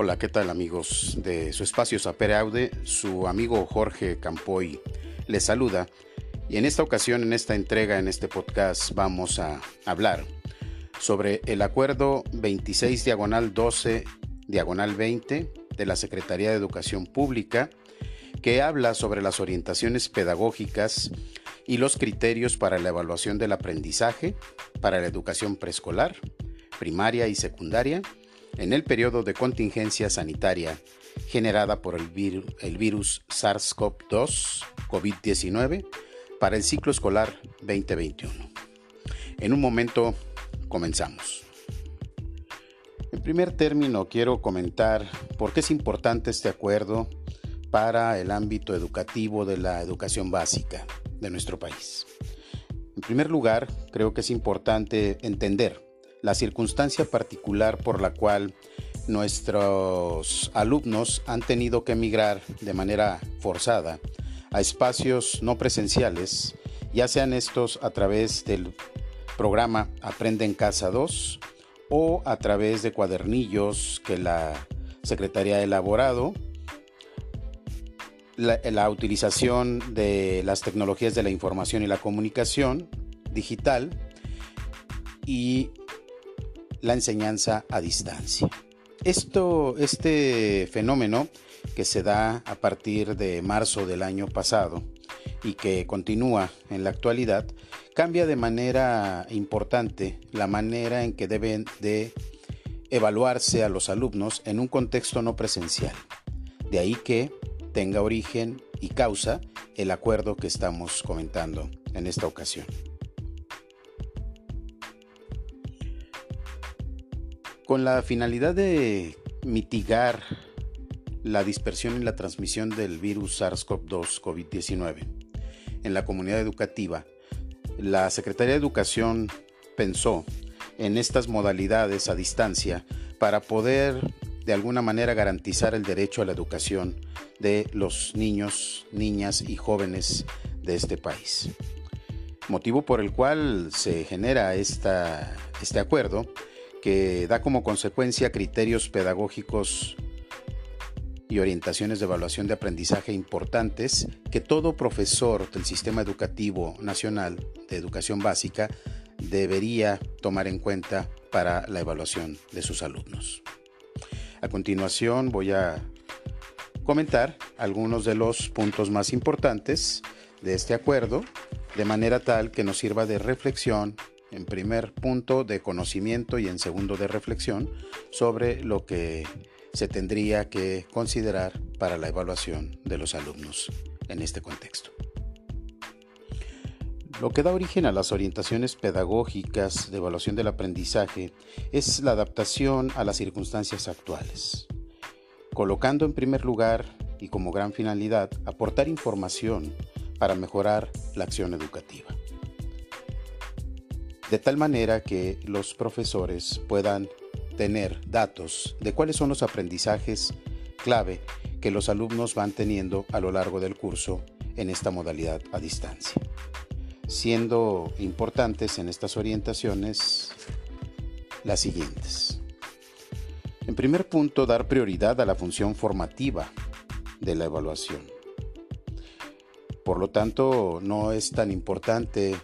Hola, ¿qué tal amigos de su espacio Sapere Aude? Su amigo Jorge Campoy les saluda y en esta ocasión, en esta entrega, en este podcast, vamos a hablar sobre el acuerdo 26 diagonal 12 diagonal 20 de la Secretaría de Educación Pública que habla sobre las orientaciones pedagógicas y los criterios para la evaluación del aprendizaje para la educación preescolar, primaria y secundaria en el periodo de contingencia sanitaria generada por el, virus SARS-CoV-2 COVID-19 para el ciclo escolar 2021. En un momento comenzamos. En primer término quiero comentar por qué es importante este acuerdo para el ámbito educativo de la educación básica de nuestro país. En primer lugar, creo que es importante entender la circunstancia particular por la cual nuestros alumnos han tenido que emigrar de manera forzada a espacios no presenciales, ya sean estos a través del programa Aprende en Casa 2 o a través de cuadernillos que la Secretaría ha elaborado, la, la utilización de las tecnologías de la información y la comunicación digital y la enseñanza a distancia. Esto, este fenómeno que se da a partir de marzo del año pasado y que continúa en la actualidad, cambia de manera importante la manera en que deben de evaluarse a los alumnos en un contexto no presencial. De ahí que tenga origen y causa el acuerdo que estamos comentando en esta ocasión. Con la finalidad de mitigar la dispersión y la transmisión del virus SARS-CoV-2 COVID-19 en la comunidad educativa, la Secretaría de Educación pensó en estas modalidades a distancia para poder de alguna manera garantizar el derecho a la educación de los niños, niñas y jóvenes de este país. Motivo por el cual se genera esta, este acuerdo que da como consecuencia criterios pedagógicos y orientaciones de evaluación de aprendizaje importantes que todo profesor del Sistema Educativo Nacional de Educación Básica debería tomar en cuenta para la evaluación de sus alumnos. A continuación voy a comentar algunos de los puntos más importantes de este acuerdo, de manera tal que nos sirva de reflexión en primer punto de conocimiento y en segundo de reflexión sobre lo que se tendría que considerar para la evaluación de los alumnos en este contexto. Lo que da origen a las orientaciones pedagógicas de evaluación del aprendizaje es la adaptación a las circunstancias actuales, colocando en primer lugar y como gran finalidad aportar información para mejorar la acción educativa de tal manera que los profesores puedan tener datos de cuáles son los aprendizajes clave que los alumnos van teniendo a lo largo del curso en esta modalidad a distancia. Siendo importantes en estas orientaciones las siguientes. En primer punto, dar prioridad a la función formativa de la evaluación. Por lo tanto, no es tan importante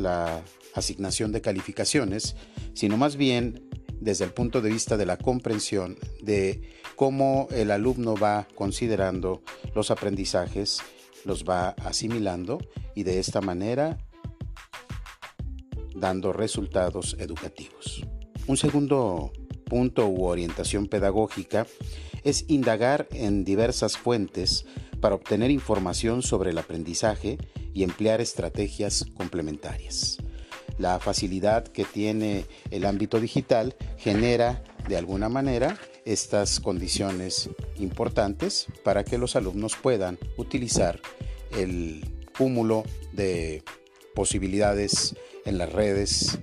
la asignación de calificaciones, sino más bien desde el punto de vista de la comprensión de cómo el alumno va considerando los aprendizajes, los va asimilando y de esta manera dando resultados educativos. Un segundo punto u orientación pedagógica es indagar en diversas fuentes para obtener información sobre el aprendizaje y emplear estrategias complementarias la facilidad que tiene el ámbito digital genera de alguna manera estas condiciones importantes para que los alumnos puedan utilizar el cúmulo de posibilidades en las redes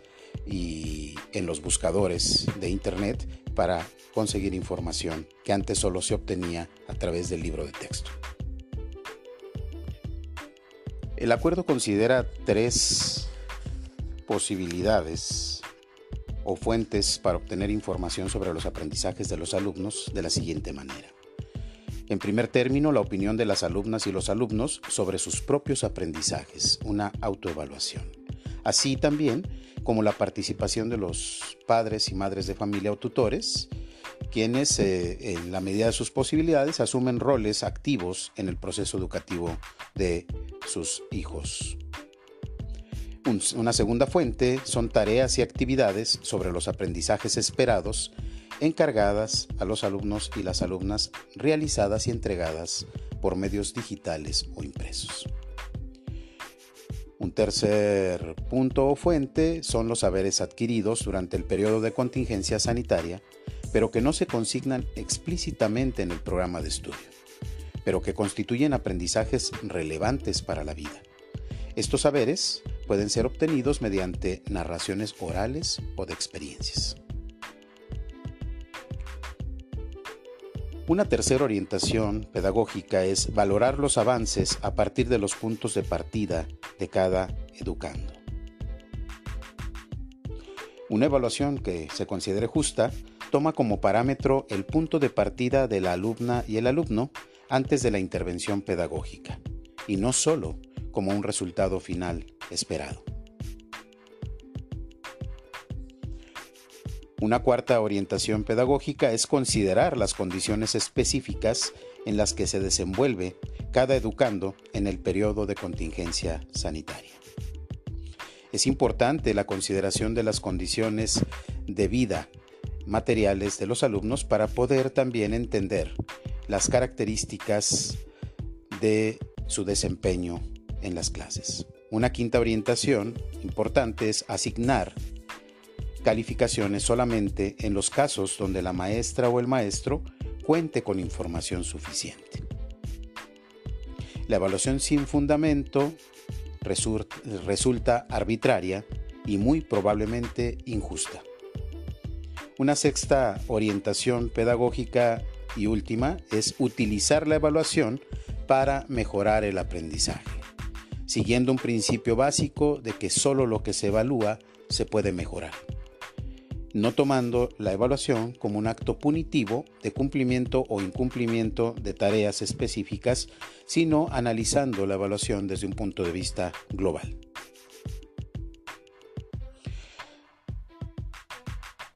y en los buscadores de Internet para conseguir información que antes solo se obtenía a través del libro de texto. El acuerdo considera tres posibilidades o fuentes para obtener información sobre los aprendizajes de los alumnos de la siguiente manera. En primer término, la opinión de las alumnas y los alumnos sobre sus propios aprendizajes, una autoevaluación. Así también como la participación de los padres y madres de familia o tutores, quienes eh, en la medida de sus posibilidades asumen roles activos en el proceso educativo de sus hijos. una segunda fuente son tareas y actividades sobre los aprendizajes esperados encargadas a los alumnos y las alumnas realizadas y entregadas por medios digitales o impresos. Un tercer punto o fuente son los saberes adquiridos durante el periodo de contingencia sanitaria, pero que no se consignan explícitamente en el programa de estudio, pero que constituyen aprendizajes relevantes para la vida. Estos saberes pueden ser obtenidos mediante narraciones orales o de experiencias. Una tercera orientación pedagógica es valorar los avances a partir de los puntos de partida de cada educando. Una evaluación que se considere justa toma como parámetro el punto de partida de la alumna y el alumno antes de la intervención pedagógica, y no solo como un resultado final esperado. Una cuarta orientación pedagógica es considerar las condiciones específicas en las que se desenvuelve cada educando en el periodo de contingencia sanitaria. Es importante la consideración de las condiciones de vida materiales de los alumnos para poder también entender las características de su desempeño en las clases. Una quinta orientación importante es asignar calificaciones solamente en los casos donde la maestra o el maestro cuente con información suficiente. La evaluación sin fundamento resulta arbitraria y muy probablemente injusta. Una sexta orientación pedagógica y última es utilizar la evaluación para mejorar el aprendizaje, siguiendo un principio básico de que solo lo que se evalúa se puede mejorar no tomando la evaluación como un acto punitivo de cumplimiento o incumplimiento de tareas específicas, sino analizando la evaluación desde un punto de vista global.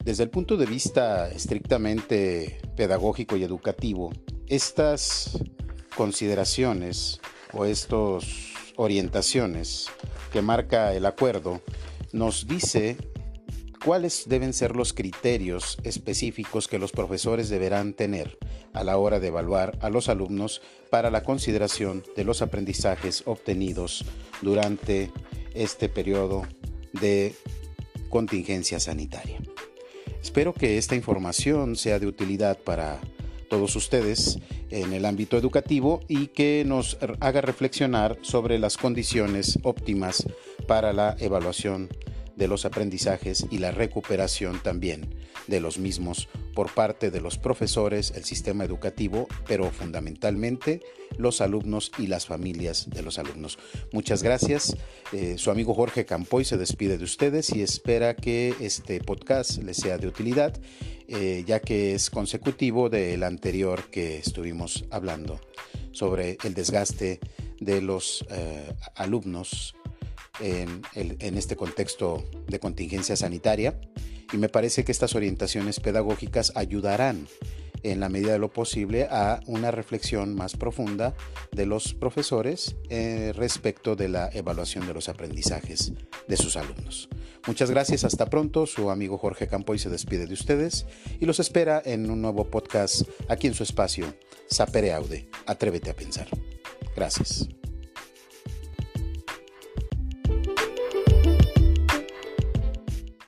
Desde el punto de vista estrictamente pedagógico y educativo, estas consideraciones o estas orientaciones que marca el acuerdo nos dice ¿Cuáles deben ser los criterios específicos que los profesores deberán tener a la hora de evaluar a los alumnos para la consideración de los aprendizajes obtenidos durante este periodo de contingencia sanitaria? Espero que esta información sea de utilidad para todos ustedes en el ámbito educativo y que nos haga reflexionar sobre las condiciones óptimas para la evaluación de los aprendizajes y la recuperación también de los mismos por parte de los profesores, el sistema educativo, pero fundamentalmente los alumnos y las familias de los alumnos. Muchas gracias. Eh, su amigo Jorge Campoy se despide de ustedes y espera que este podcast les sea de utilidad, eh, ya que es consecutivo del anterior que estuvimos hablando sobre el desgaste de los eh, alumnos en, este contexto de contingencia sanitaria y me parece que estas orientaciones pedagógicas ayudarán en la medida de lo posible a una reflexión más profunda de los profesores eh, respecto de la evaluación de los aprendizajes de sus alumnos. Muchas gracias, hasta pronto. Su amigo Jorge Campoy se despide de ustedes y los espera en un nuevo podcast aquí en su espacio, Sapere Aude. Atrévete a pensar. Gracias.